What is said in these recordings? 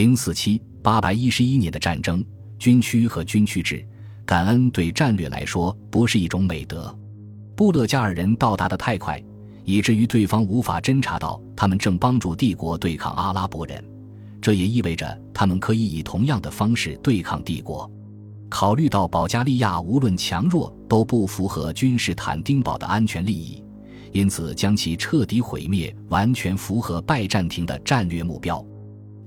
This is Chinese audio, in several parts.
零四七八百一十一年的战争，军区和军区制，感恩对战略来说不是一种美德。布勒加尔人到达的太快，以至于对方无法侦察到他们正帮助帝国对抗阿拉伯人。这也意味着他们可以以同样的方式对抗帝国。考虑到保加利亚无论强弱都不符合君士坦丁堡的安全利益，因此将其彻底毁灭完全符合拜占庭的战略目标。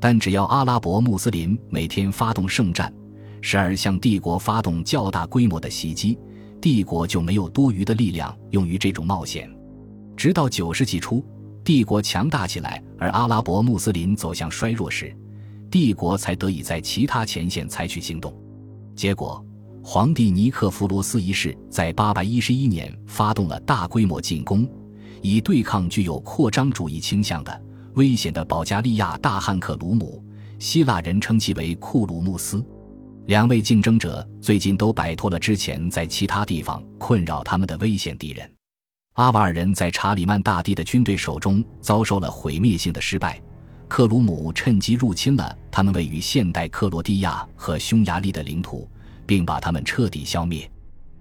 但只要阿拉伯穆斯林每天发动圣战，时而向帝国发动较大规模的袭击，帝国就没有多余的力量用于这种冒险。直到九世纪初。帝国强大起来，而阿拉伯穆斯林走向衰弱时，帝国才得以在其他前线采取行动。结果，皇帝尼克弗罗斯一世在811年发动了大规模进攻，以对抗具有扩张主义倾向的危险的保加利亚大汉克鲁姆。希腊人称其为库鲁穆斯。两位竞争者最近都摆脱了之前在其他地方困扰他们的危险敌人。阿瓦尔人在查理曼大帝的军队手中遭受了毁灭性的失败，克鲁姆趁机入侵了他们位于现代克罗地亚和匈牙利的领土，并把他们彻底消灭。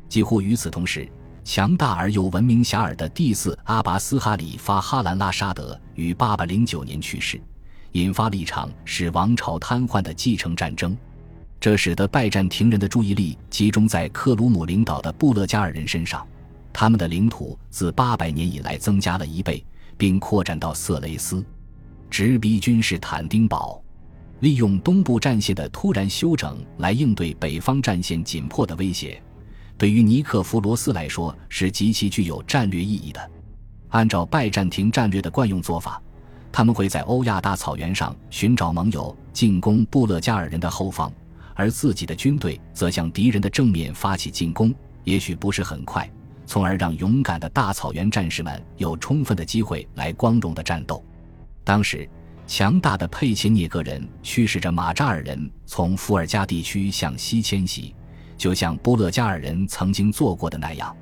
几乎与此同时，强大而又闻名遐迩的第四阿拔斯哈里发哈兰拉沙德于809年去世，引发了一场使王朝瘫痪的继承战争，这使得拜占庭人的注意力集中在克鲁姆领导的布勒加尔人身上。他们的领土自八百年以来增加了一倍，并扩展到色雷斯，直逼君士坦丁堡。利用东部战线的突然休整来应对北方战线紧迫的威胁，对于尼克弗罗斯来说是极其具有战略意义的。按照拜占庭战略的惯用做法，他们会在欧亚大草原上寻找盟友，进攻布勒加尔人的后方，而自己的军队则向敌人的正面发起进攻，也许不是很快。从而让勇敢的大草原战士们有充分的机会来光荣的战斗。当时，强大的佩切涅格人驱使着马扎尔人从伏尔加地区向西迁徙，就像波勒加尔人曾经做过的那样。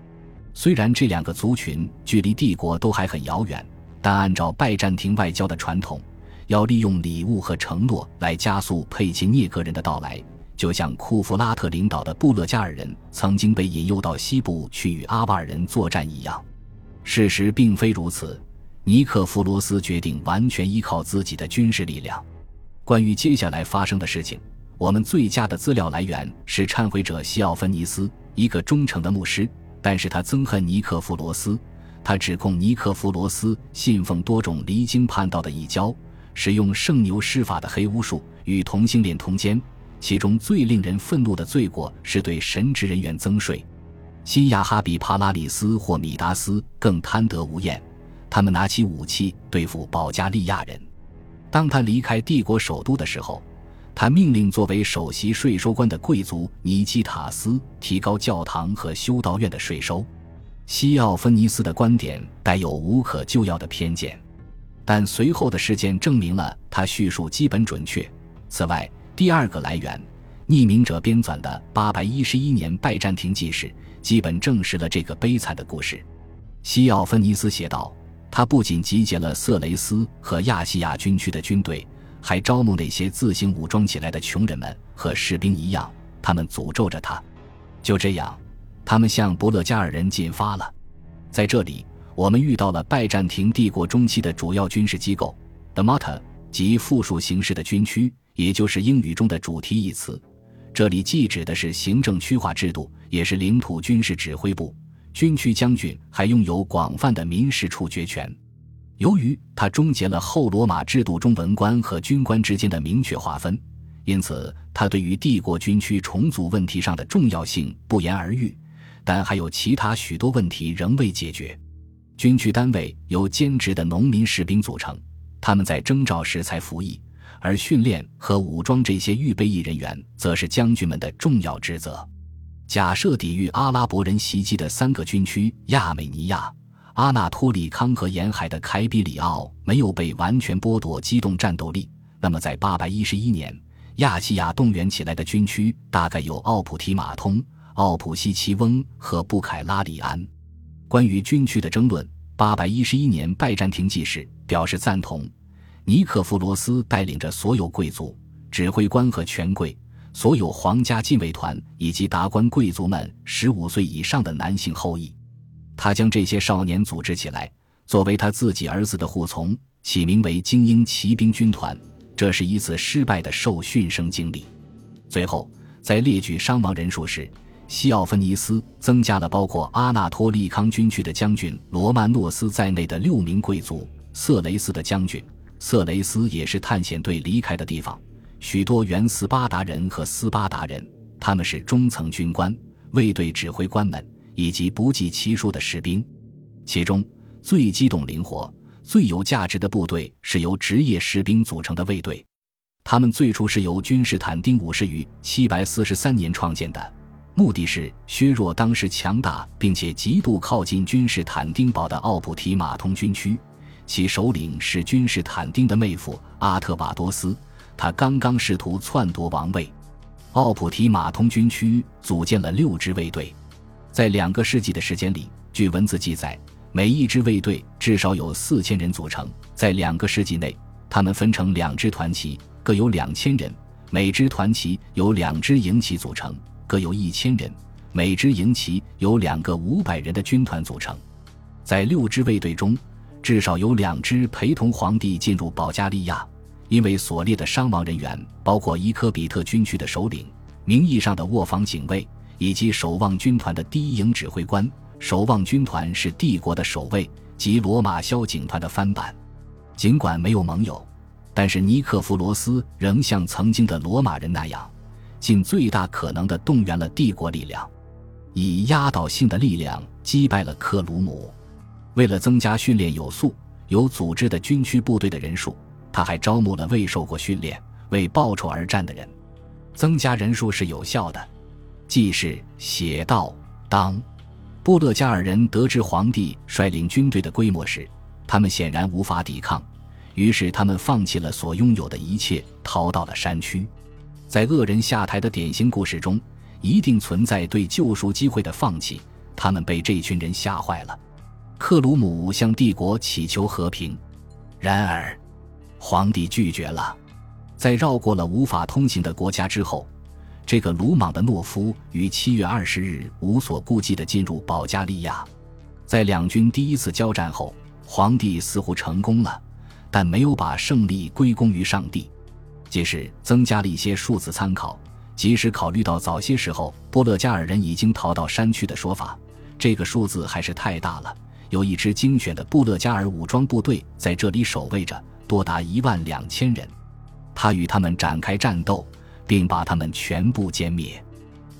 虽然这两个族群距离帝国都还很遥远，但按照拜占庭外交的传统，要利用礼物和承诺来加速佩切涅格人的到来。就像库弗拉特领导的布勒加尔人曾经被引诱到西部去与阿瓦尔人作战一样，事实并非如此。尼克弗罗斯决定完全依靠自己的军事力量。关于接下来发生的事情，我们最佳的资料来源是忏悔者西奥芬尼斯，一个忠诚的牧师，但是他憎恨尼克弗罗斯。他指控尼克弗罗斯信奉多种离经叛道的异教，使用圣牛施法的黑巫术，与同性恋通奸。其中最令人愤怒的罪过是对神职人员增税。新亚哈比帕拉里斯或米达斯更贪得无厌，他们拿起武器对付保加利亚人。当他离开帝国首都的时候，他命令作为首席税收官的贵族尼基塔斯提高教堂和修道院的税收。西奥芬尼斯的观点带有无可救药的偏见，但随后的事件证明了他叙述基本准确。此外，第二个来源，匿名者编纂的八百一十一年拜占庭纪事，基本证实了这个悲惨的故事。西奥芬尼斯写道：“他不仅集结了色雷斯和亚细亚军区的军队，还招募那些自行武装起来的穷人们，和士兵一样，他们诅咒着他。就这样，他们向伯勒加尔人进发了。在这里，我们遇到了拜占庭帝国中期的主要军事机构 ——the Mata，及复数形式的军区。”也就是英语中的主题一词，这里既指的是行政区划制度，也是领土军事指挥部。军区将军还拥有广泛的民事处决权。由于他终结了后罗马制度中文官和军官之间的明确划分，因此他对于帝国军区重组问题上的重要性不言而喻。但还有其他许多问题仍未解决。军区单位由兼职的农民士兵组成，他们在征召时才服役。而训练和武装这些预备役人员，则是将军们的重要职责。假设抵御阿拉伯人袭击的三个军区——亚美尼亚、阿纳托利康河沿海的凯比里奥——没有被完全剥夺机动战斗力，那么在811年，亚细亚动员起来的军区大概有奥普提马通、奥普西奇翁和布凯拉里安。关于军区的争论，811年拜占庭纪事表示赞同。尼克弗罗斯带领着所有贵族、指挥官和权贵、所有皇家禁卫团以及达官贵族们十五岁以上的男性后裔。他将这些少年组织起来，作为他自己儿子的护从，起名为精英骑兵军团。这是一次失败的受训生经历。最后，在列举伤亡人数时，西奥芬尼斯增加了包括阿纳托利康军区的将军罗曼诺斯在内的六名贵族。色雷斯的将军，色雷斯也是探险队离开的地方。许多原斯巴达人和斯巴达人，他们是中层军官、卫队指挥官们以及不计其数的士兵。其中最机动灵活。最有价值的部队是由职业士兵组成的卫队，他们最初是由君士坦丁五世于七百四十三年创建的，目的是削弱当时强大并且极度靠近君士坦丁堡的奥普提马通军区。其首领是君士坦丁的妹夫阿特瓦多斯，他刚刚试图篡夺王位。奥普提马通军区组建了六支卫队，在两个世纪的时间里，据文字记载。每一支卫队至少有四千人组成，在两个世纪内，他们分成两支团旗，各有两千人；每支团旗由两支营旗组成，各有一千人；每支营旗由两个五百人的军团组成。在六支卫队中，至少有两支陪同皇帝进入保加利亚，因为所列的伤亡人员包括伊科比特军区的首领、名义上的卧房警卫以及守望军团的第一营指挥官。守望军团是帝国的守卫及罗马宵警团的翻版。尽管没有盟友，但是尼克弗罗斯仍像曾经的罗马人那样，尽最大可能的动员了帝国力量，以压倒性的力量击败了克鲁姆。为了增加训练有素、有组织的军区部队的人数，他还招募了未受过训练、为报酬而战的人。增加人数是有效的。记事写道：当。布勒加尔人得知皇帝率领军队的规模时，他们显然无法抵抗，于是他们放弃了所拥有的一切，逃到了山区。在恶人下台的典型故事中，一定存在对救赎机会的放弃。他们被这群人吓坏了。克鲁姆向帝国祈求和平，然而皇帝拒绝了。在绕过了无法通行的国家之后。这个鲁莽的懦夫于七月二十日无所顾忌地进入保加利亚，在两军第一次交战后，皇帝似乎成功了，但没有把胜利归功于上帝。即使增加了一些数字参考，即使考虑到早些时候波勒加尔人已经逃到山区的说法，这个数字还是太大了。有一支精选的布勒加尔武装部队在这里守卫着，多达一万两千人，他与他们展开战斗。并把他们全部歼灭。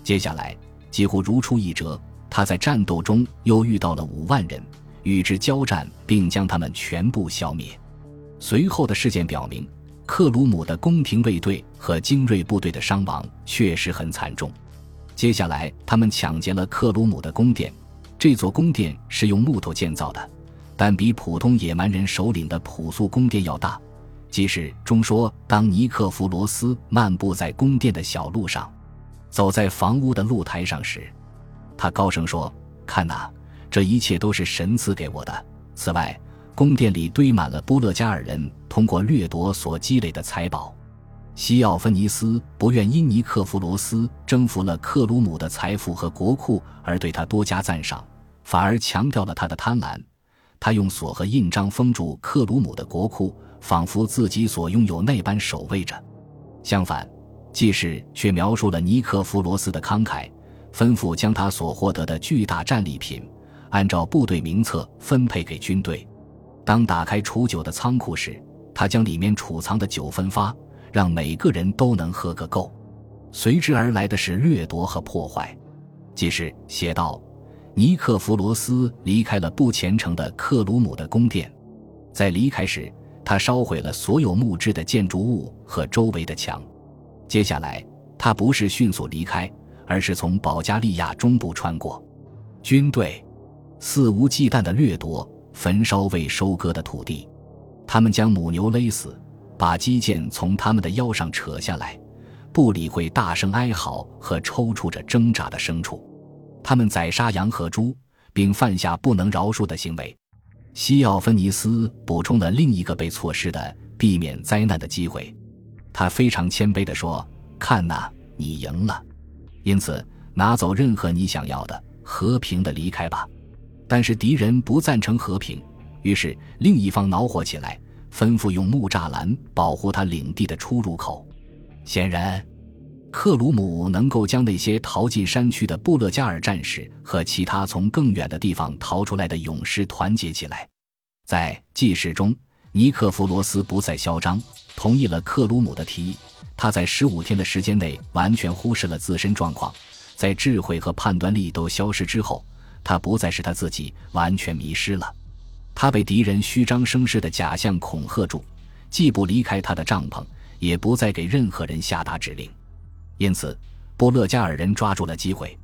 接下来几乎如出一辙，他在战斗中又遇到了五万人，与之交战，并将他们全部消灭。随后的事件表明，克鲁姆的宫廷卫队和精锐部队的伤亡确实很惨重。接下来，他们抢劫了克鲁姆的宫殿。这座宫殿是用木头建造的，但比普通野蛮人首领的朴素宫殿要大。即使中说，当尼克弗罗斯漫步在宫殿的小路上，走在房屋的露台上时，他高声说：“看呐，这一切都是神赐给我的。”此外，宫殿里堆满了波勒加尔人通过掠夺所积累的财宝。西奥芬尼斯不愿因尼克弗罗斯征服了克鲁姆的财富和国库而对他多加赞赏，反而强调了他的贪婪。他用锁和印章封住克鲁姆的国库。仿佛自己所拥有那般守卫着。相反，记事却描述了尼克弗罗斯的慷慨，吩咐将他所获得的巨大战利品按照部队名册分配给军队。当打开储酒的仓库时，他将里面储藏的酒分发，让每个人都能喝个够。随之而来的是掠夺和破坏。记事写道：尼克弗罗斯离开了不虔诚的克鲁姆的宫殿，在离开时。他烧毁了所有木质的建筑物和周围的墙。接下来，他不是迅速离开，而是从保加利亚中部穿过。军队肆无忌惮地掠夺、焚烧未收割的土地。他们将母牛勒死，把肌腱从他们的腰上扯下来，不理会大声哀嚎和抽搐着挣扎的牲畜。他们宰杀羊和猪，并犯下不能饶恕的行为。西奥芬尼斯补充了另一个被错失的避免灾难的机会。他非常谦卑地说：“看呐，你赢了，因此拿走任何你想要的，和平的离开吧。”但是敌人不赞成和平，于是另一方恼火起来，吩咐用木栅栏保护他领地的出入口。显然。克鲁姆能够将那些逃进山区的布勒加尔战士和其他从更远的地方逃出来的勇士团结起来。在记事中，尼克弗罗斯不再嚣张，同意了克鲁姆的提议。他在十五天的时间内完全忽视了自身状况，在智慧和判断力都消失之后，他不再是他自己，完全迷失了。他被敌人虚张声势的假象恐吓住，既不离开他的帐篷，也不再给任何人下达指令。因此，波勒加尔人抓住了机会，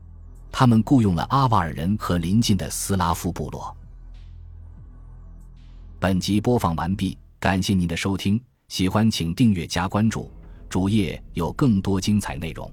他们雇佣了阿瓦尔人和邻近的斯拉夫部落。本集播放完毕，感谢您的收听，喜欢请订阅加关注，主页有更多精彩内容。